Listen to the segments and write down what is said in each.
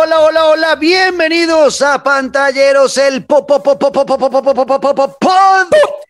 hola, hola, hola. Bienvenidos a Pantalleros, el pop, pop, pop, pop, pop, pop, pop, pop, pop, pop, pop,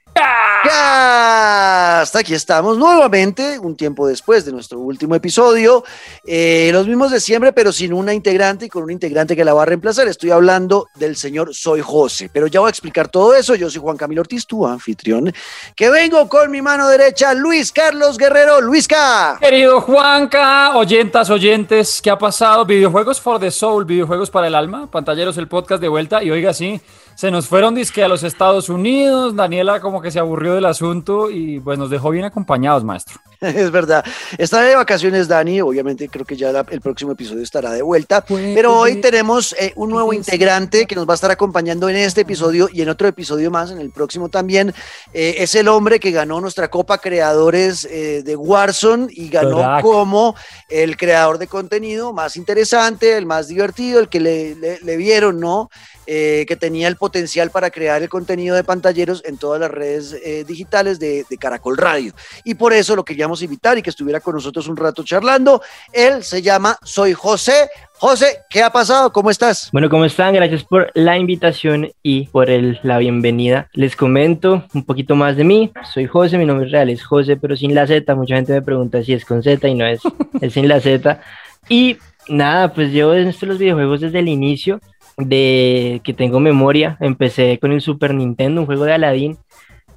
hasta aquí estamos nuevamente, un tiempo después de nuestro último episodio. Eh, los mismos de siempre, pero sin una integrante y con un integrante que la va a reemplazar. Estoy hablando del señor Soy José, pero ya voy a explicar todo eso. Yo soy Juan Camilo Ortiz, tu anfitrión, que vengo con mi mano derecha, Luis Carlos Guerrero. Luisca. Querido Juanca, oyentas, oyentes, ¿qué ha pasado? Videojuegos for the soul, videojuegos para el alma, pantalleros, el podcast de vuelta. Y oiga, sí se nos fueron disque a los Estados Unidos, Daniela como que se aburrió del asunto y pues nos dejó bien acompañados, maestro. Es verdad. Está de vacaciones Dani, obviamente creo que ya el próximo episodio estará de vuelta, pero hoy tenemos eh, un nuevo integrante que nos va a estar acompañando en este episodio y en otro episodio más, en el próximo también. Eh, es el hombre que ganó nuestra Copa Creadores eh, de Warzone y ganó como el creador de contenido más interesante, el más divertido, el que le, le vieron, ¿no? Eh, que tenía el potencial para crear el contenido de pantalleros en todas las redes eh, digitales de, Caracol Radio. Y por eso lo queríamos invitar y que estuviera con nosotros un rato charlando. Él se llama Soy José. José, ¿qué ha pasado? ¿Cómo estás? Bueno, ¿cómo están? Gracias por la invitación y por el, la bienvenida. Les comento un poquito más de mí. Soy José, mi nombre real es José, pero sin la Z. Mucha gente me pregunta si es con Z y no es, es sin la Z. Y nada, pues llevo en los videojuegos desde el inicio de que tengo memoria. Empecé con el Super Nintendo, un juego de Aladdin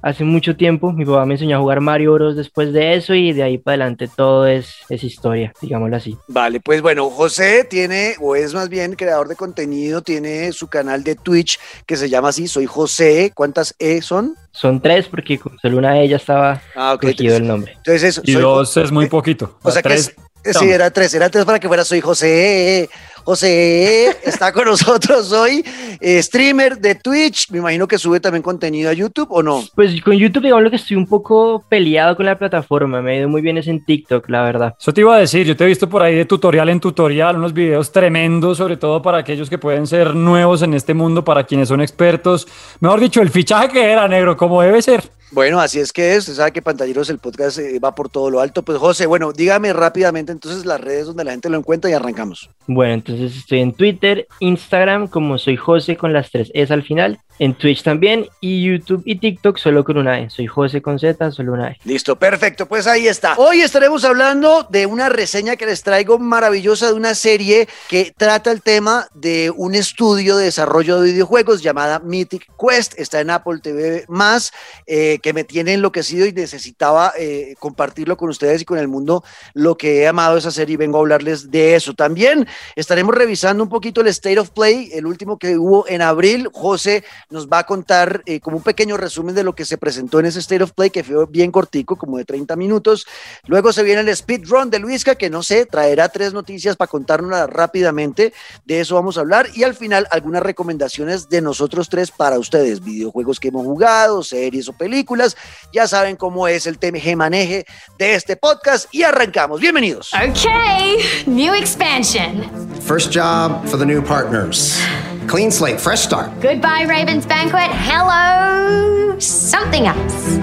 hace mucho tiempo. Mi papá me enseñó a jugar Mario Bros. después de eso y de ahí para adelante todo es, es historia, digámoslo así. Vale, pues bueno, José tiene, o es más bien creador de contenido, tiene su canal de Twitch que se llama así, Soy José. ¿Cuántas E son? Son tres porque solo una de ellas estaba ah, el nombre. Entonces eso, y dos es muy poquito. O sea, tres, que sí, era tres, era tres para que fuera Soy José. José está con nosotros hoy, eh, streamer de Twitch. Me imagino que sube también contenido a YouTube o no. Pues con YouTube, digamos que estoy un poco peleado con la plataforma. Me ha ido muy bien es en TikTok, la verdad. Eso te iba a decir. Yo te he visto por ahí de tutorial en tutorial, unos videos tremendos, sobre todo para aquellos que pueden ser nuevos en este mundo, para quienes son expertos. Mejor dicho, el fichaje que era negro, como debe ser. Bueno, así es que es. Usted sabe que Pantalleros, el podcast eh, va por todo lo alto. Pues José, bueno, dígame rápidamente entonces las redes donde la gente lo encuentra y arrancamos. Bueno, entonces estoy en Twitter, Instagram, como soy José con las tres es al final en Twitch también y YouTube y TikTok solo con una E. Soy José con Z, solo una E. Listo, perfecto, pues ahí está. Hoy estaremos hablando de una reseña que les traigo maravillosa de una serie que trata el tema de un estudio de desarrollo de videojuegos llamada Mythic Quest. Está en Apple TV más, eh, que me tiene enloquecido y necesitaba eh, compartirlo con ustedes y con el mundo lo que he amado esa serie y vengo a hablarles de eso. También estaremos revisando un poquito el State of Play, el último que hubo en abril. José nos va a contar eh, como un pequeño resumen de lo que se presentó en ese State of Play, que fue bien cortico, como de 30 minutos. Luego se viene el speed run de Luisca, que no sé, traerá tres noticias para contarnos rápidamente. De eso vamos a hablar. Y al final, algunas recomendaciones de nosotros tres para ustedes: videojuegos que hemos jugado, series o películas. Ya saben cómo es el TMG maneje de este podcast. Y arrancamos. Bienvenidos. Ok, new expansion. First job for the new partners. Clean slate, fresh start. Goodbye, Raven's Banquet. Hello, something else.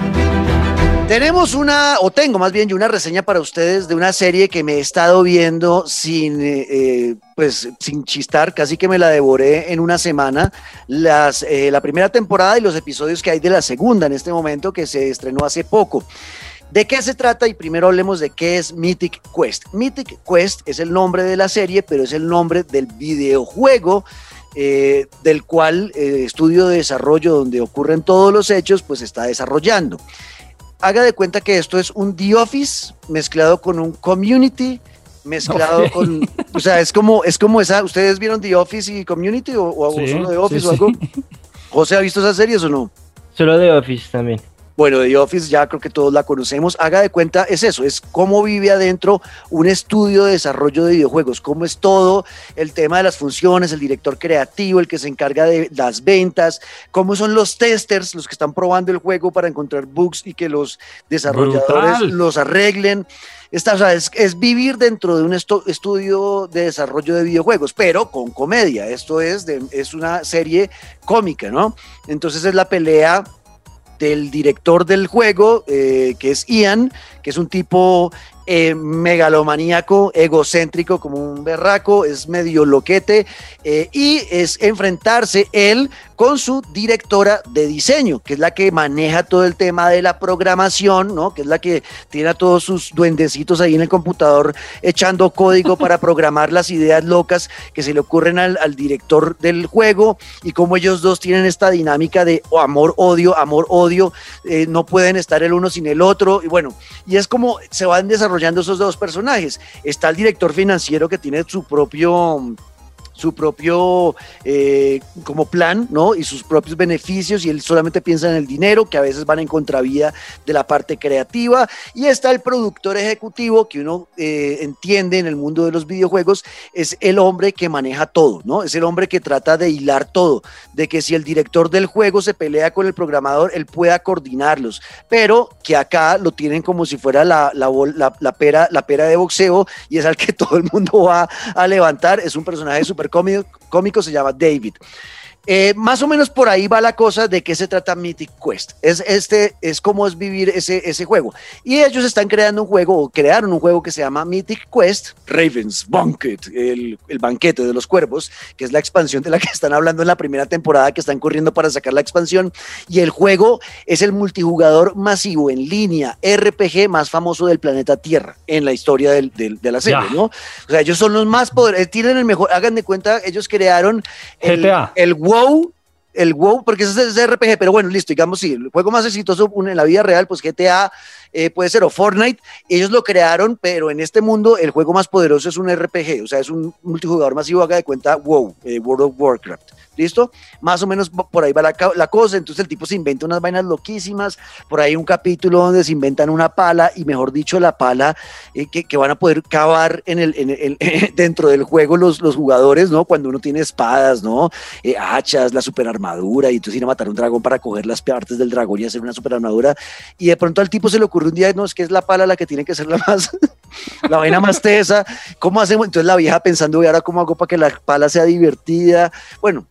Tenemos una, o tengo más bien, una reseña para ustedes de una serie que me he estado viendo sin, eh, eh, pues, sin chistar, casi que me la devoré en una semana. Las, eh, la primera temporada y los episodios que hay de la segunda en este momento, que se estrenó hace poco. ¿De qué se trata? Y primero hablemos de qué es Mythic Quest. Mythic Quest es el nombre de la serie, pero es el nombre del videojuego eh, del cual el eh, estudio de desarrollo donde ocurren todos los hechos, pues está desarrollando. Haga de cuenta que esto es un The Office mezclado con un Community, mezclado con, o sea, es como, es como esa, ¿ustedes vieron The Office y Community o, solo The Office o algo? ¿José ha visto esas series o no? Solo The Office también. Bueno, The Office ya creo que todos la conocemos. Haga de cuenta, es eso, es cómo vive adentro un estudio de desarrollo de videojuegos, cómo es todo el tema de las funciones, el director creativo, el que se encarga de las ventas, cómo son los testers, los que están probando el juego para encontrar bugs y que los desarrolladores los arreglen. Esta, o sea, es, es, vivir dentro de un estudio de desarrollo de videojuegos, pero con comedia. Esto es, de, es una serie cómica, ¿no? Entonces es la pelea del director del juego, eh, que es Ian, que es un tipo eh, megalomaníaco, egocéntrico como un berraco, es medio loquete eh, y es enfrentarse él con su directora de diseño, que es la que maneja todo el tema de la programación, ¿no? Que es la que tiene a todos sus duendecitos ahí en el computador echando código para programar las ideas locas que se le ocurren al, director del juego y como ellos dos tienen esta dinámica de amor-odio, amor-odio, eh, no pueden estar el uno sin el otro y bueno, y es como se van desarrollando esos dos personajes. Está el director financiero que tiene su propio su propio eh, como plan, ¿no? Y sus propios beneficios y él solamente piensa en el dinero, que a veces van en contravía de la parte creativa. Y está el productor ejecutivo, que uno eh, entiende en el mundo de los videojuegos, es el hombre que maneja todo, ¿no? Es el hombre que trata de hilar todo, de que si el director del juego se pelea con el programador, él pueda coordinarlos, pero que acá lo tienen como si fuera la, la, pera, la pera de boxeo y es al que todo el mundo va a levantar. Es un personaje súper cómico, se llama David. Eh, más o menos por ahí va la cosa de qué se trata Mythic Quest. Es, este, es cómo es vivir ese, ese juego. Y ellos están creando un juego, o crearon un juego que se llama Mythic Quest, Ravens Banquet, el, el, banquete de los cuervos, que es la expansión de la que están hablando en la primera temporada, que están corriendo para sacar la expansión. Y el juego es el multijugador masivo en línea, RPG más famoso del planeta Tierra en la historia del, de la serie, ¿no? O sea, ellos son los más poderosos, tienen el mejor, hagan de cuenta, ellos crearon el, el WoW, el WoW, porque ese es RPG, pero bueno, listo, digamos, sí, el juego más exitoso en la vida real, pues GTA eh, puede ser o Fortnite, ellos lo crearon, pero en este mundo el juego más poderoso es un RPG, o sea, es un multijugador masivo, haga de cuenta WoW, eh, World of Warcraft. ¿Listo? Más o menos por ahí va la, cosa. Entonces el tipo se inventa unas vainas loquísimas. Por ahí un capítulo donde se inventan una pala y mejor dicho la pala eh, que, van a poder cavar en el, en dentro del juego los, los jugadores, ¿no? Cuando uno tiene espadas, ¿no? Eh, hachas, la super armadura y entonces ir a matar un dragón para coger las partes del dragón y hacer una super armadura. Y de pronto al tipo se le ocurre un día, no, es que es la pala la que tiene que ser la más, la vaina más tesa. ¿Cómo hacemos? Entonces la vieja pensando, ¿y ahora cómo hago para que la pala sea divertida? Bueno,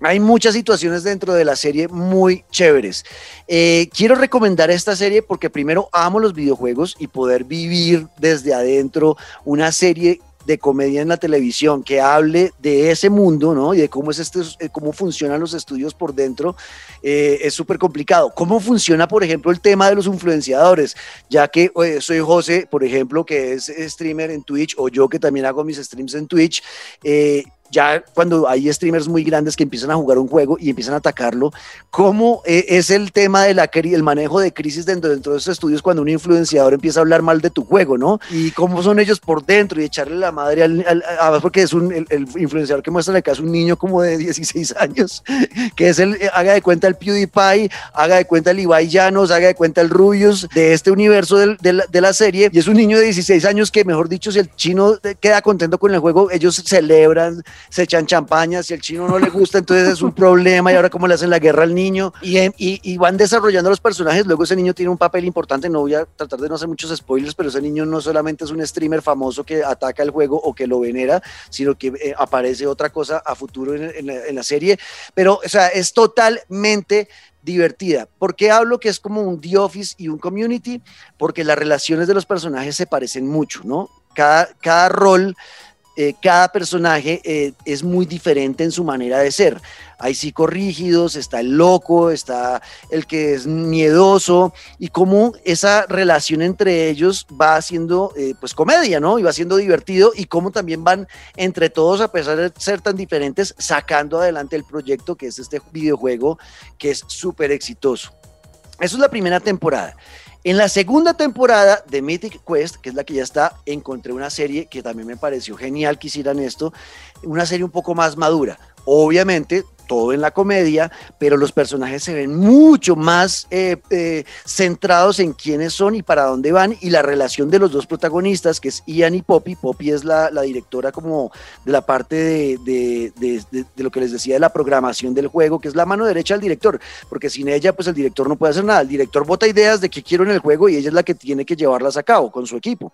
hay muchas situaciones dentro de la serie muy chéveres. Eh, quiero recomendar esta serie porque primero amo los videojuegos y poder vivir desde adentro una serie de comedia en la televisión que hable de ese mundo, ¿no? Y de cómo es este, eh, cómo funcionan los estudios por dentro, eh, es súper complicado. ¿Cómo funciona, por ejemplo, el tema de los influenciadores? Ya que soy José, por ejemplo, que es streamer en Twitch, o yo que también hago mis streams en Twitch, ya cuando hay streamers muy grandes que empiezan a jugar un juego y empiezan a atacarlo, ¿cómo eh, es el tema de la el manejo de crisis dentro, dentro de esos estudios cuando un influenciador empieza a hablar mal de tu juego, ¿no? Y cómo son ellos por dentro y echarle la madre al, al, porque es un, el, influenciador que muestra acá es un niño como de 16 años, que es el, eh, haga de cuenta el PewDiePie, haga de cuenta el Ibai Llanos, haga de cuenta el Rubius de este universo de, de, la, de la serie, y es un niño de 16 años que, mejor dicho, si el chino queda contento con el juego, ellos celebran, se echan champaña, si el chino no le gusta, entonces es un problema y ahora cómo le hacen la guerra al niño y, van desarrollando los personajes, luego ese niño tiene un papel importante, no voy a tratar de no hacer muchos spoilers, pero ese niño no solamente es un streamer famoso que ataca el juego o que lo venera, sino que eh, aparece otra cosa a futuro en, en, la, serie, pero o sea, es totalmente divertida. ¿Por qué hablo que es como un The Office y un Community? Porque las relaciones de los personajes se parecen mucho, ¿no? Cada, cada rol eh, cada personaje eh, es muy diferente en su manera de ser. Hay psicorrígidos, está el loco, está el que es miedoso y cómo esa relación entre ellos va haciendo eh, pues comedia, ¿no? Y va siendo divertido y cómo también van entre todos, a pesar de ser tan diferentes, sacando adelante el proyecto que es este videojuego que es súper exitoso. Eso es la primera temporada. En la segunda temporada de Mythic Quest, que es la que ya está, encontré una serie que también me pareció genial que hicieran esto, una serie un poco más madura. Obviamente, todo en la comedia, pero los personajes se ven mucho más eh, eh, centrados en quiénes son y para dónde van y la relación de los dos protagonistas, que es Ian y Poppy. Poppy es la, directora como de la parte de, de, lo que les decía de la programación del juego, que es la mano derecha del director, porque sin ella pues el director no puede hacer nada. El director vota ideas de qué quiero en el juego y ella es la que tiene que llevarlas a cabo con su equipo.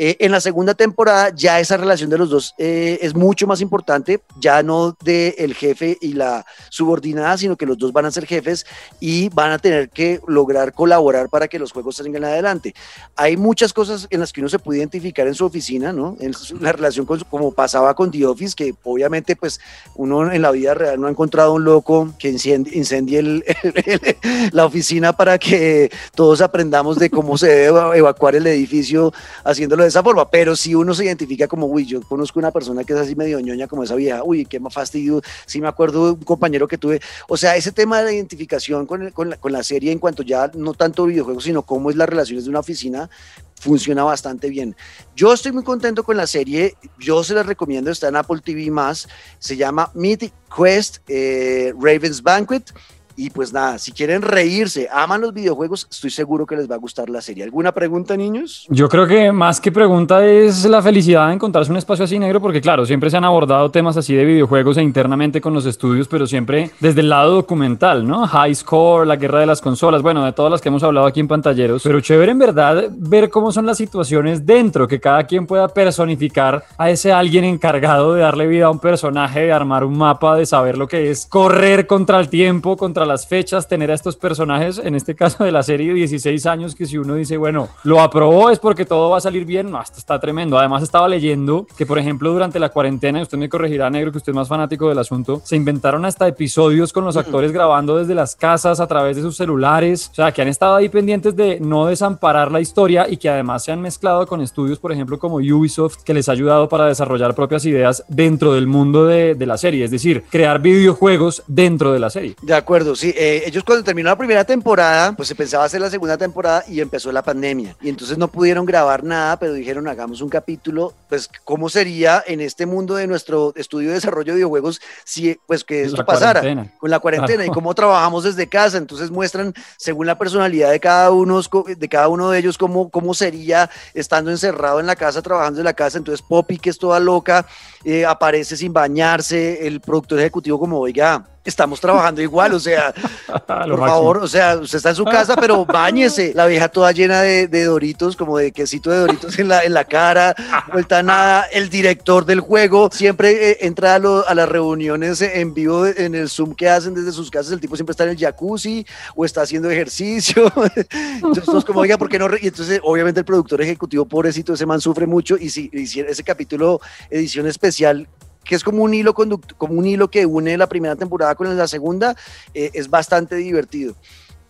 Eh, en la segunda temporada ya esa relación de los dos eh, es mucho más importante, ya no de el jefe y la subordinada, sino que los dos van a ser jefes y van a tener que lograr colaborar para que los juegos salgan adelante. Hay muchas cosas en las que uno se puede identificar en su oficina, ¿no? En la relación con como pasaba con The Office, que obviamente pues uno en la vida real no ha encontrado un loco que incendie, incendie el- el- la oficina para que todos aprendamos de cómo se debe eva- evacuar el edificio haciéndolo esa forma, pero si uno se identifica como, uy, yo conozco una persona que es así medio ñoña como esa vieja, uy, qué más fastidio, sí me acuerdo un compañero que tuve, o sea, ese tema de identificación con, con, la, la serie en cuanto ya no tanto videojuegos, sino cómo es las relaciones de una oficina, funciona bastante bien. Yo estoy muy contento con la serie, yo se la recomiendo, está en Apple TV+, se llama Mythic Quest eh, Raven's Banquet, y pues nada, si quieren reírse, aman los videojuegos, estoy seguro que les va a gustar la serie. ¿Alguna pregunta, niños? Yo creo que más que pregunta es la felicidad de encontrarse un espacio así negro, porque claro, siempre se han abordado temas así de videojuegos e internamente con los estudios, pero siempre desde el lado documental, ¿no? High Score, la guerra de las consolas, bueno, de todas las que hemos hablado aquí en pantalleros, pero chévere en verdad ver cómo son las situaciones dentro, que cada quien pueda personificar a ese alguien encargado de darle vida a un personaje, de armar un mapa, de saber lo que es correr contra el tiempo, contra las fechas, tener a estos personajes, en este caso de la serie de 16 años, que si uno dice, bueno, lo aprobó es porque todo va a salir bien, no, esto está tremendo. Además estaba leyendo que, por ejemplo, durante la cuarentena, y usted me corregirá, negro, que usted es más fanático del asunto, se inventaron hasta episodios con los actores grabando desde las casas a través de sus celulares, o sea, que han estado ahí pendientes de no desamparar la historia y que además se han mezclado con estudios, por ejemplo, como Ubisoft, que les ha ayudado para desarrollar propias ideas dentro del mundo de, de la serie, es decir, crear videojuegos dentro de la serie. De acuerdo, sí. eh, ellos cuando terminó la primera temporada, pues se pensaba hacer la segunda temporada y empezó la pandemia. Y entonces no pudieron grabar nada, pero dijeron, hagamos un capítulo, pues cómo sería en este mundo de nuestro estudio de desarrollo de videojuegos si pues que esto La pasara cuarentena. con la cuarentena y cómo trabajamos desde casa. Entonces muestran, según la personalidad de cada uno, de cada uno de ellos, cómo, cómo sería estando encerrado en la casa, trabajando en la casa. Entonces Poppy, que es toda loca, eh, aparece sin bañarse, el productor ejecutivo como, oiga, estamos trabajando igual, o sea, por favor, o sea, usted está en su casa, pero bañese. La vieja toda llena de, de doritos, como de quesito de doritos en la, en la cara, vuelta a nada. El director del juego siempre eh, entra a, lo- a las reuniones en vivo en el Zoom que hacen desde sus casas. El tipo siempre está en el jacuzzi o está haciendo ejercicio. Entonces, todos como, oiga, ¿por qué no? re-?" Y entonces, obviamente, el productor ejecutivo, pobrecito, ese man sufre mucho. Y si hiciera ese capítulo, edición especial, que es como un hilo conduct- como un hilo que une la primera temporada con la segunda, eh, es bastante divertido.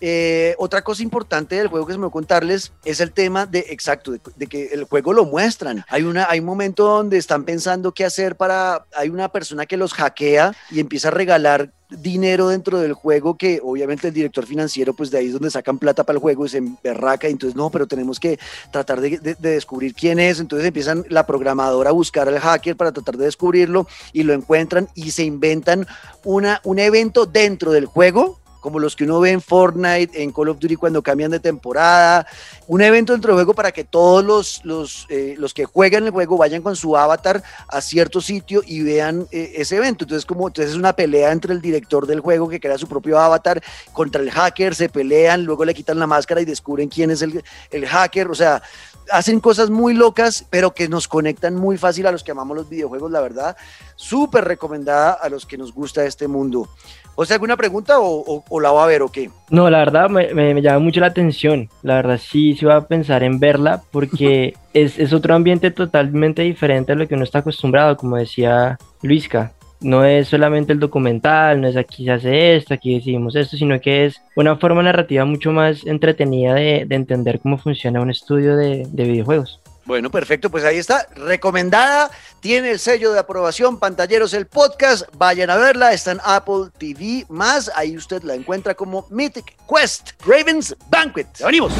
Eh, otra cosa importante del juego que se me va a contarles es el tema de, exacto, de, de que el juego lo muestran. Hay, una, hay un momento donde están pensando qué hacer para, hay una persona que los hackea y empieza a regalar dinero dentro del juego que obviamente el director financiero pues de ahí es donde sacan plata para el juego y se emberraca y entonces no, pero tenemos que tratar de, de- de descubrir quién es, entonces empiezan la programadora a buscar al hacker para tratar de descubrirlo y lo encuentran y se inventan una, un evento dentro del juego como los que uno ve en Fortnite, en Call of Duty cuando cambian de temporada, un evento dentro del juego para que todos los, los, eh, los que juegan el juego vayan con su avatar a cierto sitio y vean eh, ese evento. Entonces, como entonces es una pelea entre el director del juego que crea su propio avatar contra el hacker, se pelean, luego le quitan la máscara y descubren quién es el, el hacker. O sea, hacen cosas muy locas, pero que nos conectan muy fácil a los que amamos los videojuegos, la verdad. Súper recomendada a los que nos gusta este mundo. ¿O sea, alguna pregunta o, o- o la va a ver o qué? No, la verdad me, me- me llama mucho la atención. La verdad sí, sí voy a pensar en verla porque es, es otro ambiente totalmente diferente a lo que uno está acostumbrado, como decía Luisca. No es solamente el documental, no es aquí se hace esto, aquí decidimos esto, sino que es una forma narrativa mucho más entretenida de, de entender cómo funciona un estudio de, de videojuegos. Bueno, perfecto, pues ahí está, recomendada, tiene el sello de aprobación, Pantalleros el podcast, vayan a verla, está en Apple TV más, ahí usted la encuentra como Mythic Quest, Ravens Banquet. Venimos.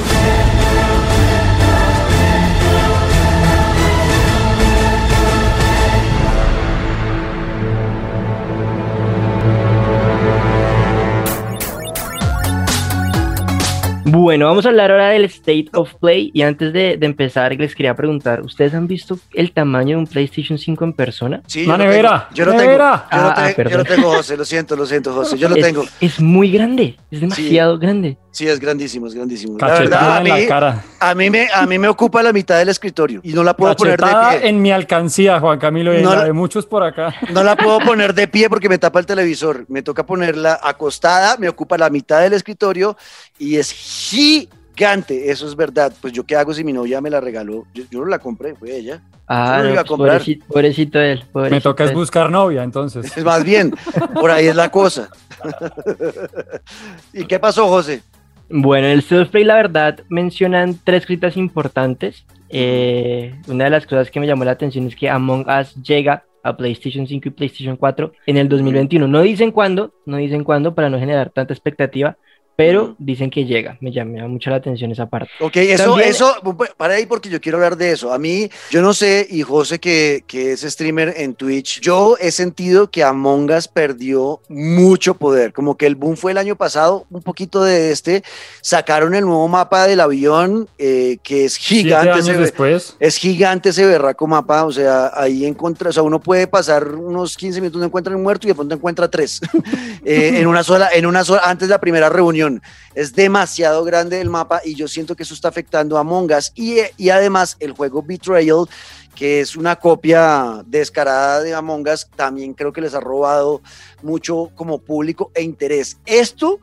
Bueno, vamos a hablar ahora del State of Play y antes de, de empezar les quería preguntar, ¿ustedes han visto el tamaño de un PlayStation 5 en persona? Sí, yo lo nevera, tengo, yo lo tengo, nevera. yo lo Ah, ah, tengo, yo lo perdón. tengo, José, lo siento, lo siento, José, yo lo es, tengo. es muy grande, es demasiado grande. Sí, es grandísimo, es grandísimo. La Cachetada verdad, a en mí, la cara. a mí me, a mí me ocupa la mitad del escritorio y no la puedo poner de pie. en mi alcancía, Juan Camilo, y en No la la- de muchos por acá. No la puedo poner de pie porque me tapa el televisor. Me toca ponerla acostada, me ocupa la mitad del escritorio y es gigante. Eso es verdad. Pues yo qué hago si mi novia me la regaló. Yo, yo no la compré, fue ella. Ah, no, a pues, comprar. pobrecito, pobrecito él. Me toca es buscar novia, entonces. Es más bien, por ahí es la cosa. ¿Y qué pasó, José? Bueno, en el State of Play, la verdad, mencionan tres cositas importantes. Eh, una de las cosas que me llamó la atención es que Among Us llega a PlayStation 5 y PlayStation 4 en el 2021. No dicen cuándo, no dicen cuándo para no generar tanta expectativa, pero dicen que llega. Me llama mucho la atención esa parte. Ok, eso, También- eso, para ahí porque yo quiero hablar de eso. A mí, yo no sé, y José que, que es streamer en Twitch, yo he sentido que Among Us perdió mucho poder, como que el boom fue el año pasado, un poquito de este, sacaron el nuevo mapa del avión, eh, que es gigante, años ese- después. es gigante ese berraco mapa, o sea, ahí encuentra, o sea, uno puede pasar unos 15 minutos, no encuentra un muerto y de pronto encuentra tres eh, en una sola, en una sola, antes de la primera reunión. Es demasiado grande el mapa y yo siento que eso está afectando a Among Us y, y además el juego Betrayal, que es una copia descarada de Among Us, también creo que les ha robado mucho como público e interés. Esto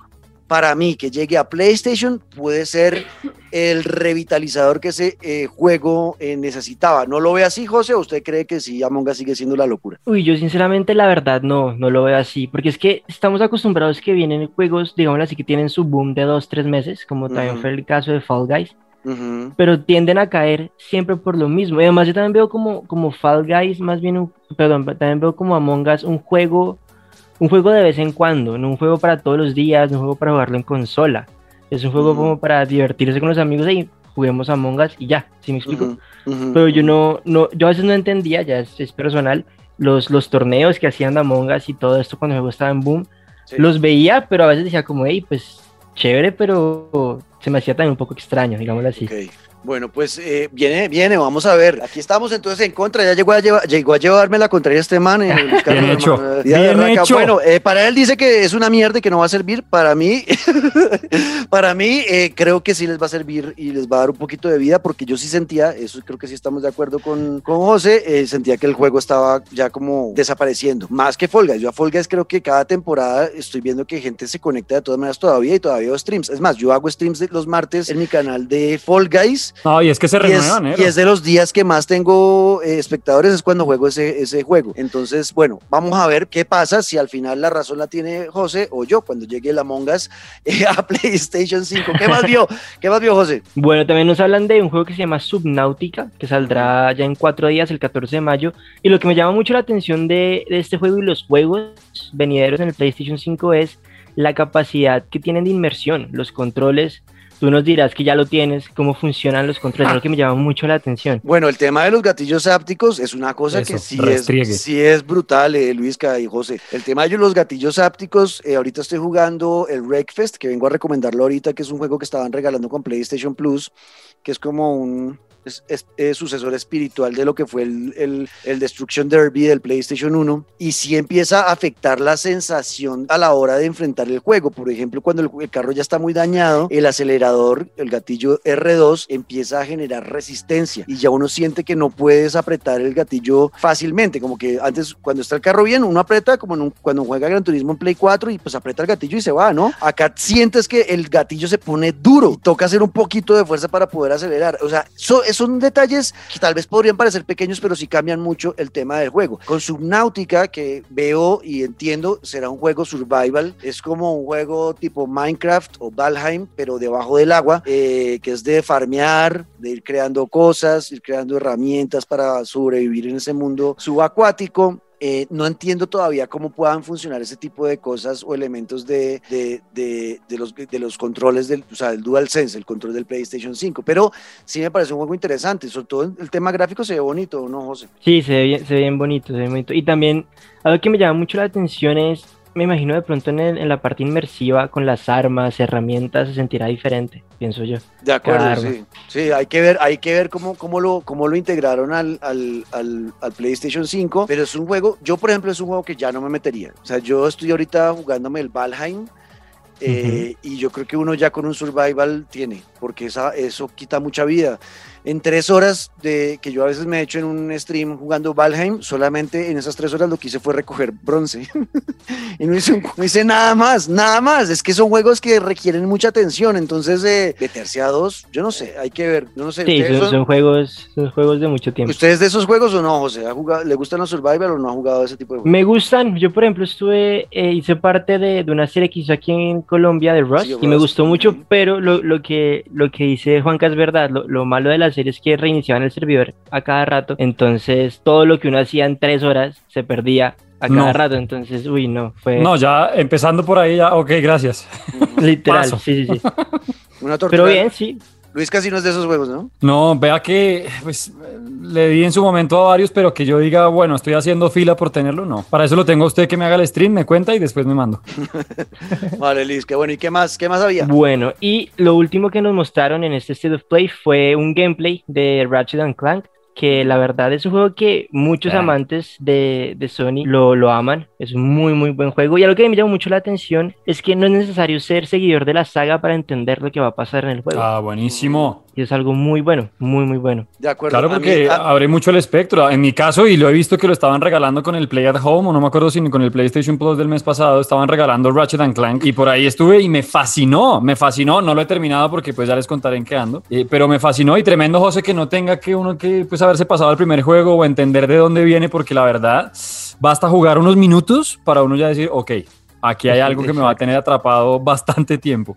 para mí que llegue a PlayStation puede ser el revitalizador que ese eh, juego eh, necesitaba. ¿No lo ve así, José? ¿O usted cree que sí, Among Us sigue siendo la locura? Uy, yo sinceramente la verdad no, no lo veo así, porque es que estamos acostumbrados que vienen juegos, digamos así, que tienen su boom de dos, tres meses, como también Ujú. fue el caso de Fall Guys, Ujú. pero tienden a caer siempre por lo mismo. Y además yo también veo como, como Fall Guys, más bien, un- perdón, también veo como Among Us un juego, un juego de vez en cuando, no un juego para todos los días, no un juego para jugarlo en consola. Es un juego Ujú. como para divertirse con los amigos y juguemos Among Us y ya, ¿sí me explico? Pero yo no, no, yo a veces no entendía, ya es, es personal, los, los torneos que hacían de Among Us y todo esto cuando el juego estaba en boom, Sí. los veía, pero a veces decía como, hey, pues chévere, pero se me hacía también un poco extraño, digámoslo así. Ok. Bueno, pues eh, viene, viene, vamos a ver. Aquí estamos entonces en contra. Ya llegó a, lleva- llegó a llevarme la contraria este man. Carlos, Bien hecho, bien hecho. Bueno, eh, para él dice que es una mierda y que no va a servir. Para mí, para mí eh, creo que sí les va a servir y les va a dar un poquito de vida porque yo sí sentía, eso creo que sí estamos de acuerdo con, con José, eh, sentía que el juego estaba ya como desapareciendo. Más que Fall Guys. Yo a Fall Guys creo que cada temporada estoy viendo que gente se conecta de todas maneras todavía y todavía veo streams. Es más, yo hago streams de los martes en mi canal de Fall Guys No, y es que se y es, renuevan, ¿eh? y es de los días que más tengo eh, espectadores es cuando juego ese, ese juego. Entonces, bueno, vamos a ver qué pasa si al final la razón la tiene José o yo cuando llegue el Among Us eh, a PlayStation 5. ¿Qué más vio? ¿Qué más vio José? Bueno, también nos hablan de un juego que se llama Subnautica, que saldrá ya en cuatro días, el 14 de mayo. Y lo que me llama mucho la atención de, de este juego y los juegos venideros en el PlayStation 5 es la capacidad que tienen de inmersión, los controles. Tú nos dirás que ya lo tienes, cómo funcionan los controles, es lo que me llama mucho la atención. Bueno, el tema de los gatillos ápticos es una cosa que sí restriegue. es, sí es brutal, eh, Luisca y José. El tema de los gatillos ápticos, eh, ahorita estoy jugando el Wreckfest, que vengo a recomendarlo ahorita, que es un juego que estaban regalando con PlayStation Plus, que es como un es, es- es sucesor espiritual de lo que fue el, el- Destruction Derby del PlayStation 1 y sí empieza a afectar la sensación a la hora de enfrentar el juego. Por ejemplo, cuando el, el carro ya está muy dañado, el acelerador, el gatillo R2 empieza a generar resistencia y ya uno siente que no puedes apretar el gatillo fácilmente, como que antes cuando está el carro bien, uno aprieta como en un- cuando juega Gran Turismo en Play 4 y pues aprieta el gatillo y se va, ¿no? Acá sientes que el gatillo se pone duro toca hacer un poquito de fuerza para poder acelerar. O sea, so- son detalles que tal vez podrían parecer pequeños, pero sí cambian mucho el tema del juego. Con Subnautica, que veo y entiendo, será un juego survival, es como un juego tipo Minecraft o Valheim, pero debajo del agua, eh, que es de farmear, de ir creando cosas, ir creando herramientas para sobrevivir en ese mundo subacuático. Eh, no entiendo todavía cómo puedan funcionar ese tipo de cosas o elementos de, de, de, los, de los controles del, o sea, del DualSense, el control del PlayStation 5, pero sí me parece un juego interesante, sobre todo el tema gráfico se ve bonito, ¿no, José? Sí, se ve bien, se ve bien bonito, se ve bien bonito. Y también algo que me llama mucho la atención es, me imagino de pronto en, el- en la parte inmersiva con las armas, herramientas, se sentirá diferente, pienso yo. De acuerdo, sí. Sí, hay que ver, hay que ver cómo, cómo, lo, cómo lo integraron al, al, al, al PlayStation 5, pero es un juego, yo por ejemplo es un juego que ya no me metería. O sea, yo estoy ahorita jugándome el Valheim eh, y yo creo que uno ya con un survival tiene, porque esa, eso quita mucha vida. En tres horas de que yo a veces me he hecho en un stream jugando Valheim, solamente en esas tres horas lo que hice fue recoger bronce. y no hice, no hice nada más, nada más. Es que son juegos que requieren mucha atención, entonces eh, meterse a dos, yo no sé, hay que ver. Yo no sé, Sí, ¿ustedes son, son- son juegos, son juegos de mucho tiempo. ¿Ustedes de esos juegos o no, José? ¿Ha jugado- ¿Le gustan los survival o no ha jugado ese tipo de juegos? Me gustan, yo por ejemplo estuve, eh, hice parte de, de una serie que hizo aquí en Colombia de Rush Sí, y me Rust, gustó mucho, pero lo, lo que, lo que dice Juanca es verdad, lo, lo malo de la serie es que reiniciaban el servidor a cada rato, entonces todo lo que uno hacía en tres horas se perdía a cada No. rato, entonces, uy, no, fue No, ya empezando por ahí, ya, ok, gracias. literal, paso. sí, sí, sí. Una tortura. Pero bien, sí, Luis casi no es de esos juegos, ¿no? No, vea que pues le di en su momento a varios, pero que yo diga, bueno, estoy haciendo fila por tenerlo, no. Para eso lo tengo a usted que me haga el stream, me cuenta y después me mando. Vale, Liz, qué bueno. ¿Y qué más? ¿Qué más había? Bueno, y lo último que nos mostraron en este State of Play fue un gameplay de Ratchet and Clank, que la verdad es un juego que muchos Ah. amantes de, de Sony lo, lo aman. Es un muy, muy buen juego. Y algo que me llama mucho la atención es que no es necesario ser seguidor de la saga para entender lo que va a pasar en el juego. Ah, buenísimo. Y es algo muy bueno, muy, muy bueno. De acuerdo. Claro, mí- porque a- abre mucho el espectro. En mi caso, y lo he visto que lo estaban regalando con el Play at Home, o no me acuerdo si ni con el PlayStation Plus del mes pasado, estaban regalando Ratchet and Clank. Y por ahí estuve y me fascinó, me fascinó. No lo he terminado porque pues ya les contaré en qué ando. Eh, pero me fascinó y tremendo, José, que no tenga que uno que pues haberse pasado el primer juego o entender de dónde viene, porque la verdad, basta jugar unos minutos para uno ya decir, ok, aquí hay algo que me va a tener atrapado bastante tiempo.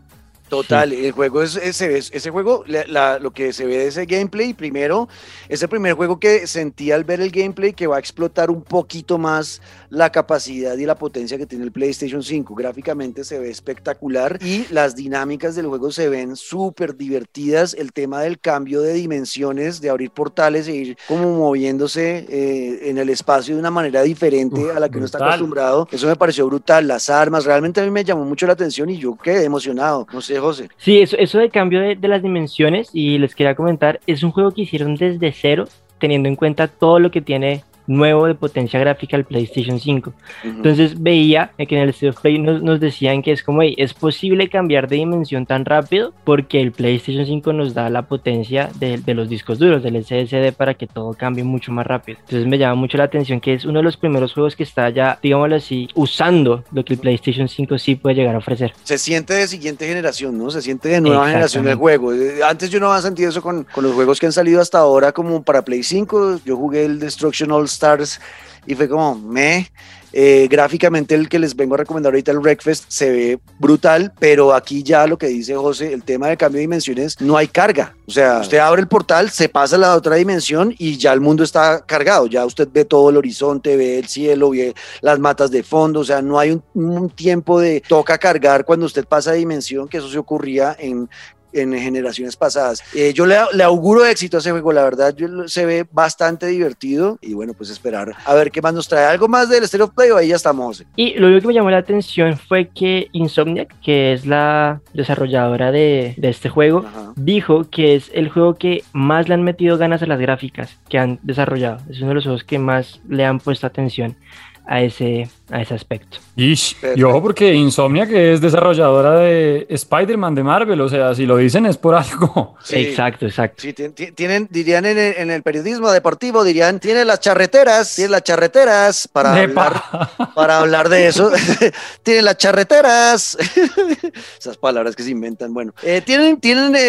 Total, el juego es ese, es- ese juego, la- la- lo que se ve de ese gameplay, primero, es el primer juego que sentí al ver el gameplay que va a explotar un poquito más la capacidad y la potencia que tiene el PlayStation 5. Gráficamente se ve espectacular y las dinámicas del juego se ven súper divertidas. El tema del cambio de dimensiones, de abrir portales e ir como moviéndose eh, en el espacio de una manera diferente Uf, a la que uno está acostumbrado. Eso me pareció brutal. Las armas, realmente a mí me llamó mucho la atención y yo quedé emocionado. No sé, Sí, eso, eso de cambio de, de las dimensiones, y les quería comentar, es un juego que hicieron desde cero, teniendo en cuenta todo lo que tiene nuevo de potencia gráfica el PlayStation 5. Entonces veía que en el State of Play nos, nos decían que es como, "Ey, es posible cambiar de dimensión tan rápido porque el PlayStation 5 nos da la potencia de, de los discos duros, del SSD, para que todo cambie mucho más rápido. Entonces me llama mucho la atención que es uno de los primeros juegos que está ya, digámoslo así, usando lo que el PlayStation 5 sí puede llegar a ofrecer. se siente de siguiente generación, ¿no? Se siente de nueva generación del juego. Eh, Antes yo no había sentido eso con, con los juegos que han salido hasta ahora, como para Play 5. Yo jugué el Destruction All Stars y fue como, me. Eh, gráficamente el que les vengo a recomendar ahorita, el Wreckfest, se ve brutal, pero aquí ya lo que dice José, el tema de cambio de dimensiones, no hay carga. O sea, usted abre el portal, se pasa a la otra dimensión y ya el mundo está cargado. Ya usted ve todo el horizonte, ve el cielo, ve las matas de fondo. O sea, no hay un, un tiempo de toca cargar cuando usted pasa de dimensión, que eso se ocurría en en generaciones pasadas. Eh, yo le, le, auguro éxito a ese juego, la verdad, yo, se ve bastante divertido y bueno, pues esperar a ver qué más nos trae. ¿Algo más del Stereo Play o ahí ya estamos? Y lo único que me llamó la atención fue que Insomniac, que es la desarrolladora de, de este juego, Ajá. dijo que es el juego que más le han metido ganas a las gráficas que han desarrollado. Es uno de los juegos que más le han puesto atención a ese, a ese aspecto. Ish, y ojo porque Insomnia que es desarrolladora de Spider-Man de Marvel, o sea, si lo dicen es por algo. Sí. Exacto, exacto. Sí, ti- ti- tienen, dirían en el, en el periodismo deportivo, dirían, tiene las charreteras, tiene las charreteras para hablar, para hablar de eso. tienen las charreteras. Esas palabras que se inventan. Bueno, eh, tienen, tienen eh,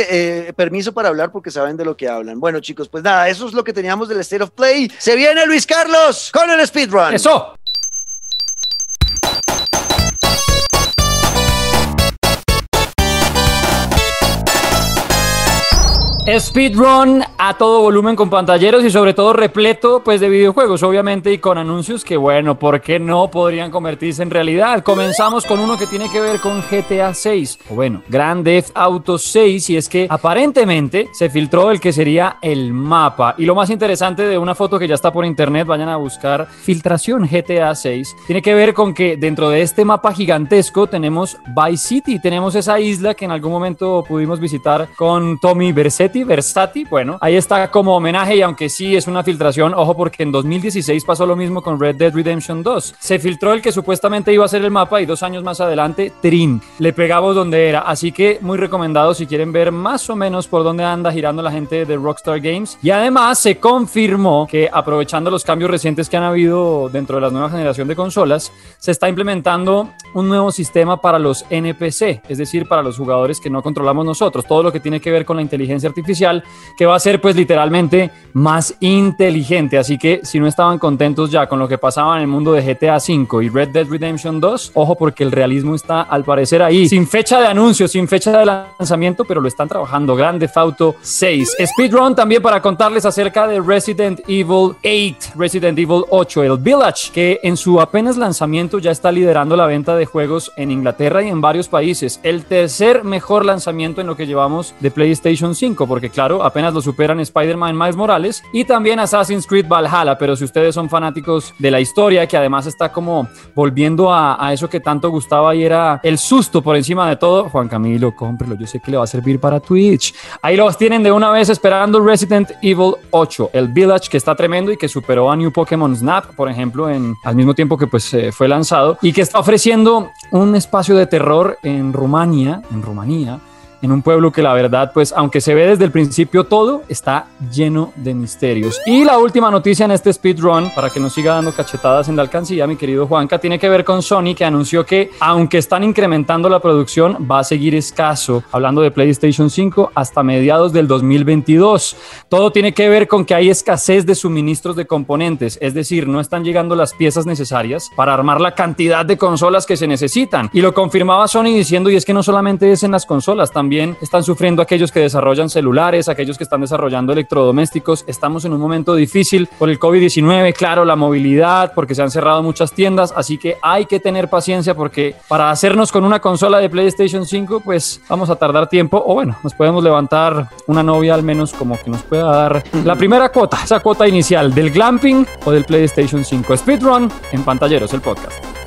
eh, permiso para hablar porque saben de lo que hablan. Bueno, chicos, pues nada, eso es lo que teníamos del State of Play. Se viene Luis Carlos con el speedrun. Eso. Speedrun a todo volumen con pantalleros y sobre todo repleto pues de videojuegos obviamente y con anuncios que bueno, ¿por qué no podrían convertirse en realidad? Comenzamos con uno que tiene que ver con GTA 6 o bueno, Grand Theft Auto 6 y es que aparentemente se filtró el que sería el mapa y lo más interesante de una foto que ya está por internet, vayan a buscar filtración GTA 6, tiene que ver con que dentro de este mapa gigantesco tenemos Vice City, tenemos esa isla que en algún momento pudimos visitar con Tommy Versetti Versati, bueno, ahí está como homenaje y aunque sí es una filtración, ojo porque en 2016 pasó lo mismo con Red Dead Redemption 2. Se filtró el que supuestamente iba a ser el mapa y dos años más adelante, Trin, le pegamos donde era. Así que muy recomendado si quieren ver más o menos por dónde anda girando la gente de Rockstar Games. Y además se confirmó que aprovechando los cambios recientes que han habido dentro de la nueva generación de consolas, se está implementando un nuevo sistema para los NPC, es decir, para los jugadores que no controlamos nosotros. Todo lo que tiene que ver con la inteligencia artificial, que va a ser pues literalmente más inteligente. Así que si no estaban contentos ya con lo que pasaba en el mundo de GTA V y Red Dead Redemption 2, ojo porque el realismo está al parecer ahí, sin fecha de anuncio, sin fecha de lanzamiento, pero lo están trabajando. Grande Auto 6. Speedrun también para contarles acerca de Resident Evil 8, Resident Evil 8, el Village, que en su apenas lanzamiento ya está liderando la venta de juegos en Inglaterra y en varios países. El tercer mejor lanzamiento en lo que llevamos de PlayStation 5, porque claro, apenas lo superan Spider-Man Miles Morales y también Assassin's Creed Valhalla, pero si ustedes son fanáticos de la historia, que además está como volviendo a, a eso que tanto gustaba y era el susto por encima de todo, Juan Camilo, cómprelo, yo sé que le va a servir para Twitch. Ahí los tienen de una vez esperando Resident Evil 8, el Village que está tremendo y que superó a New Pokémon Snap, por ejemplo, en, al mismo tiempo que pues eh, fue lanzado y que está ofreciendo un espacio de terror en Rumania, en Rumanía, en un pueblo que la verdad, pues aunque se ve desde el principio todo, está lleno de misterios. Y la última noticia en este speedrun, para que nos siga dando cachetadas en la alcancía, mi querido Juanca, tiene que ver con Sony, que anunció que aunque están incrementando la producción, va a seguir escaso, hablando de PlayStation 5, hasta mediados del 2022. Todo tiene que ver con que hay escasez de suministros de componentes, es decir, no están llegando las piezas necesarias para armar la cantidad de consolas que se necesitan. Y lo confirmaba Sony diciendo, y es que no solamente es en las consolas, también también están sufriendo aquellos que desarrollan celulares, aquellos que están desarrollando electrodomésticos. Estamos en un momento difícil por el COVID-19, claro, la movilidad, porque se han cerrado muchas tiendas, así que hay que tener paciencia porque para hacernos con una consola de PlayStation 5, pues vamos a tardar tiempo, o bueno, nos podemos levantar una novia al menos como que nos pueda dar la primera cuota, esa cuota inicial del glamping o del PlayStation 5. Speedrun en pantalleros, el podcast.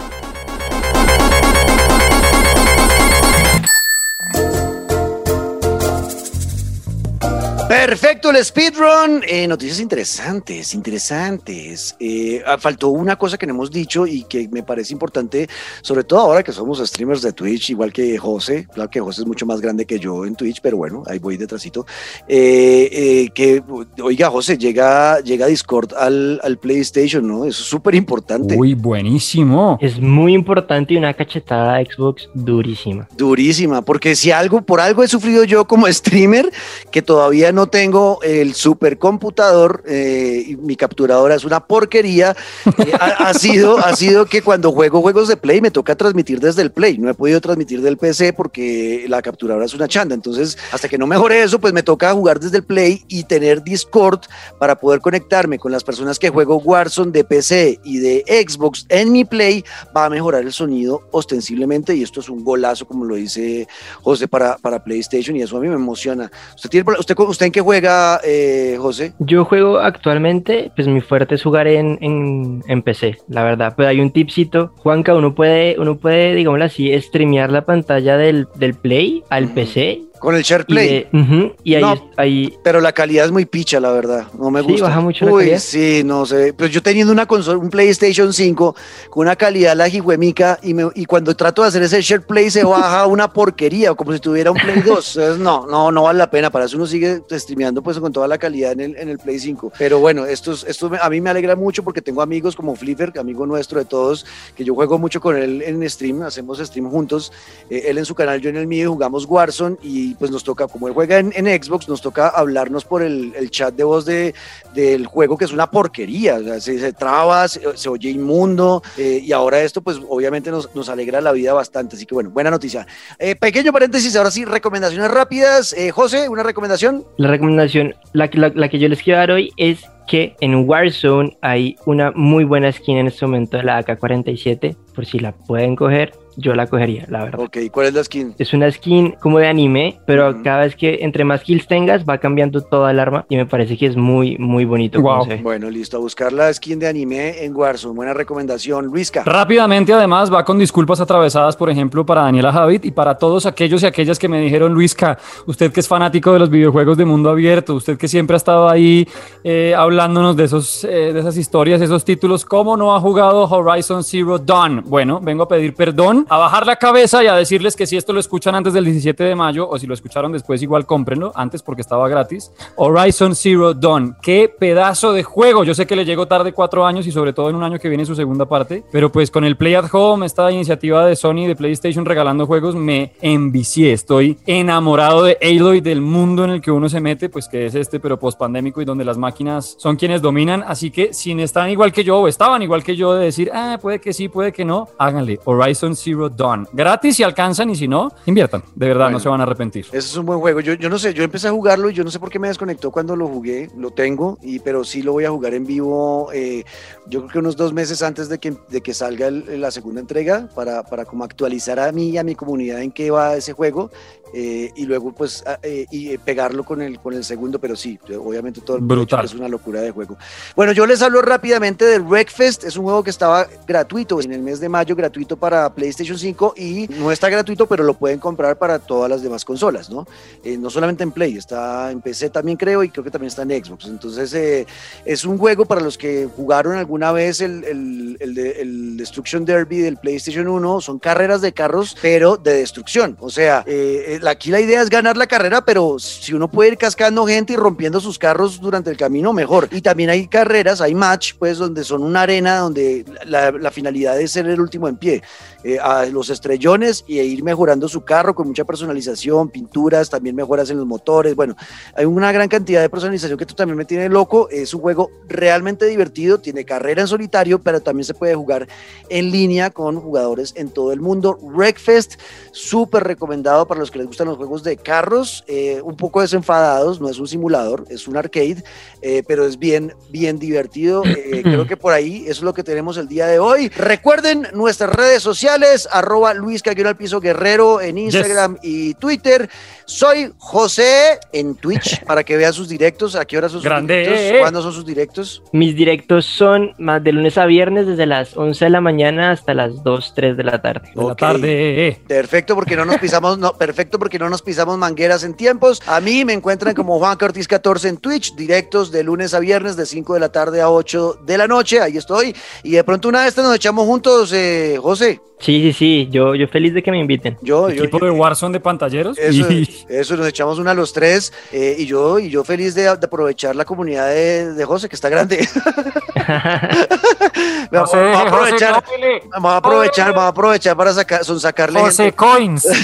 Perfecto, el speedrun. Eh, noticias interesantes, interesantes. Eh, ah, faltó una cosa que no hemos dicho y que me parece importante, sobre todo ahora que somos streamers de Twitch, igual que José. Claro que José es mucho más grande que yo en Twitch, pero bueno, ahí voy detrásito. Eh, que, oiga, José, llega, llega Discord al, al PlayStation, ¿no? Eso es súper importante. Uy, buenísimo. Es muy importante y una cachetada a Xbox durísima. Durísima, porque si algo, por algo he sufrido yo como streamer, que todavía no tengo el supercomputador, eh, mi capturadora es una porquería, eh, ha, ha, sido, ha sido que cuando juego juegos de Play me toca transmitir desde el Play, no he podido transmitir del PC porque la capturadora es una chanda, entonces hasta que no mejore eso, pues me toca jugar desde el Play y tener Discord para poder conectarme con las personas que juego Warzone de PC y de Xbox en mi Play, va a mejorar el sonido ostensiblemente. Y esto es un golazo, como lo dice José, para, para PlayStation y eso a mí me emociona. ¿Usted, tiene, usted, usted en qué juega, eh, José? Yo juego actualmente, pues mi fuerte es jugar en, en, en, PC, la verdad. Pero hay un tipcito, Juanca, uno puede, uno puede, digámoslo así, streamear la pantalla del, del Play al mm. PC con el SharePlay. Y, uh -huh, y ahí, no, ahí, Pero la calidad es muy picha, la verdad. No me Sí, gusta. baja mucho la Uy, calidad. sí, no sé. Pues yo teniendo una consola, un PlayStation 5 con una calidad la jijuemica y, me, y cuando trato de hacer ese SharePlay se baja una porquería, como si tuviera un Play 2. Entonces, no, no, no vale la pena. Para eso uno sigue streameando pues con toda la calidad en el, en el Play 5. Pero bueno, esto, es- esto me- a mí me alegra mucho porque tengo amigos como Flipper, amigo nuestro de todos, que yo juego mucho con él en stream, hacemos stream juntos. Eh, él en su canal, yo en el mío, jugamos Warzone y pues nos toca, como él juega en, Xbox, nos toca hablarnos por el, chat de voz de, del juego, que es una porquería, o sea, se, se traba, se, se oye inmundo, eh, y ahora esto pues obviamente nos, nos alegra la vida bastante, así que bueno, buena noticia. Eh, pequeño paréntesis, ahora sí, recomendaciones rápidas. Eh, José, ¿una recomendación? La recomendación, la, que- la, la que yo les quiero dar hoy es que en Warzone hay una muy buena skin en este momento de la AK-47, por si la pueden coger. Yo la cogería, la verdad. Ok, ¿cuál es la skin? Es una skin como de anime, pero cada vez que entre más kills tengas va cambiando toda el arma y me parece que es muy, muy bonito. Wow. Bueno, listo, a buscar la skin de anime en Warzone. Buena recomendación, Luisca. Rápidamente, además, va con disculpas atravesadas, por ejemplo, para Daniela Javid y para todos aquellos y aquellas que me dijeron, Luisca, usted que es fanático de los videojuegos de mundo abierto, usted que siempre ha estado ahí eh, hablándonos de, esos, eh, de esas historias, esos títulos, ¿cómo no ha jugado Horizon Zero Dawn? Bueno, vengo a pedir perdón, a bajar la cabeza y a decirles que si esto lo escuchan antes del 17 de mayo o si lo escucharon después, igual cómprenlo, antes porque estaba gratis. Horizon Zero Dawn, qué pedazo de juego. Yo sé que le llegó tarde cuatro años y sobre todo en un año que viene su segunda parte, pero pues con el Play at Home, esta iniciativa de Sony de PlayStation regalando juegos, me envicié. Estoy enamorado de Aloy, del mundo en el que uno se mete, pues que es este, pero post pandémico y donde las máquinas son quienes dominan. Así que si están igual que yo o estaban igual que yo de decir, ah, puede que sí, puede que no, háganle Horizon Zero Dawn. Gratis si alcanzan y si no, inviertan. De verdad, Bueno. no se van a arrepentir. Ese es un buen juego. Yo, yo no sé, yo empecé a jugarlo y yo no sé por qué me desconectó cuando lo jugué. Lo tengo, y, pero sí lo voy a jugar en vivo. eh, yo creo que unos dos meses antes de que, de que salga el- la segunda entrega para, para como actualizar a mí y a mi comunidad en qué va ese juego eh, y luego pues eh, y pegarlo con el, con el segundo. Pero sí, obviamente todo el Brutal. es una locura de juego. Bueno, yo les hablo rápidamente del Wreckfest. Es un juego que estaba gratuito en el mes de mayo, gratuito para PlayStation 5 y no está gratuito, pero lo pueden comprar para todas las demás consolas, ¿no? Eh, no solamente en Play, está en PC también creo y creo que también está en Xbox. Entonces eh, es un juego para los que jugaron alguna vez el, el, el el Destruction Derby del PlayStation 1. Son carreras de carros, pero de destrucción. O sea, eh, eh, aquí la idea es ganar la carrera, pero si uno puede ir cascando gente y rompiendo sus carros durante el camino, mejor. Y también hay carreras, hay match, pues, donde son una arena donde la, la finalidad es ser el último en pie. Eh, a los estrellones y ir mejorando su carro con mucha personalización, pinturas, también mejoras en los motores. Bueno, hay una gran cantidad de personalización que esto también me tiene loco. Es un juego realmente divertido, tiene carrera en solitario, pero también se puede jugar en línea con jugadores en todo el mundo. Wreckfest, súper recomendado para los que les gustan los juegos de carros, eh, un poco desenfadados, no es un simulador, es un arcade, eh, pero es bien, bien divertido. Eh, creo que por ahí eso es lo que tenemos el día de hoy. Recuerden nuestras redes sociales, arroba Luis al Piso Guerrero en Instagram y Twitter. Soy José en Twitch para que vean sus directos. ¿A qué hora son sus Grande. directos? ¿Cuándo son sus directos? Mis directos son más de lunes a viernes desde las 11 de la mañana hasta las 2, 3 de la tarde. De la tarde. Perfecto, porque no nos pisamos, no, perfecto, porque no nos pisamos mangueras en tiempos. A mí me encuentran como Juan Ortiz 14 en Twitch, directos de lunes a viernes, de 5 de la tarde a 8 de la noche. Ahí estoy. Y de pronto una vez nos echamos juntos, eh, José. Sí, sí, sí, yo, yo feliz de que me inviten. Yo, yo, Equipo yo- de Warzone de pantalleros. Eso, y- eso, nos echamos una a los tres. eh, y yo, y yo feliz de, de aprovechar la comunidad de, de José, que está grande. vamos, José, vamos a aprovechar. José. Vamos a aprovechar, vamos a aprovechar para sacar, son sacarle gente. José Coins.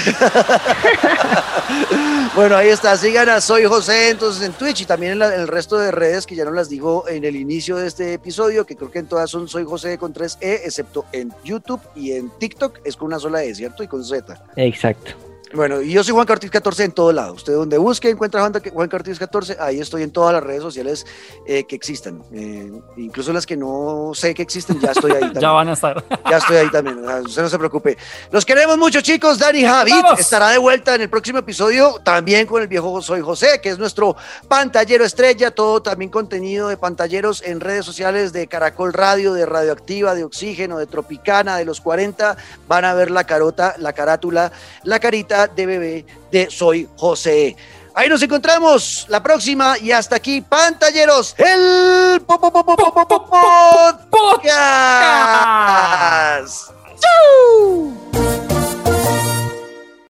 Bueno, ahí está, sigan a Soy José entonces en Twitch y también en, la- en el resto de redes que ya no las digo en el inicio de este episodio, que creo que en todas son Soy José con 3E, excepto en YouTube y en TikTok es con una sola E, ¿cierto? Y con Z. Exacto. Bueno, y yo soy Juan Cartiz 14 en todo lado. Usted donde busque encuentra Juan, Juan Cartiz 14, ahí estoy en todas las redes sociales eh, que existan. Eh, incluso las que no sé que existen, ya estoy ahí también. ya van a estar. Ya estoy ahí también, usted no se preocupe. Los queremos mucho, chicos. Dani Javid ¡Vamos! estará de vuelta en el próximo episodio, también con el viejo Soy José, que es nuestro pantallero estrella. Todo también contenido de pantalleros en redes sociales de Caracol Radio, de Radioactiva, de Oxígeno, de Tropicana, de los 40. Van a ver la carota, la carátula, la carita de bebé de Soy José. Ahí nos encontramos la próxima y hasta aquí, pantalleros, el podcast.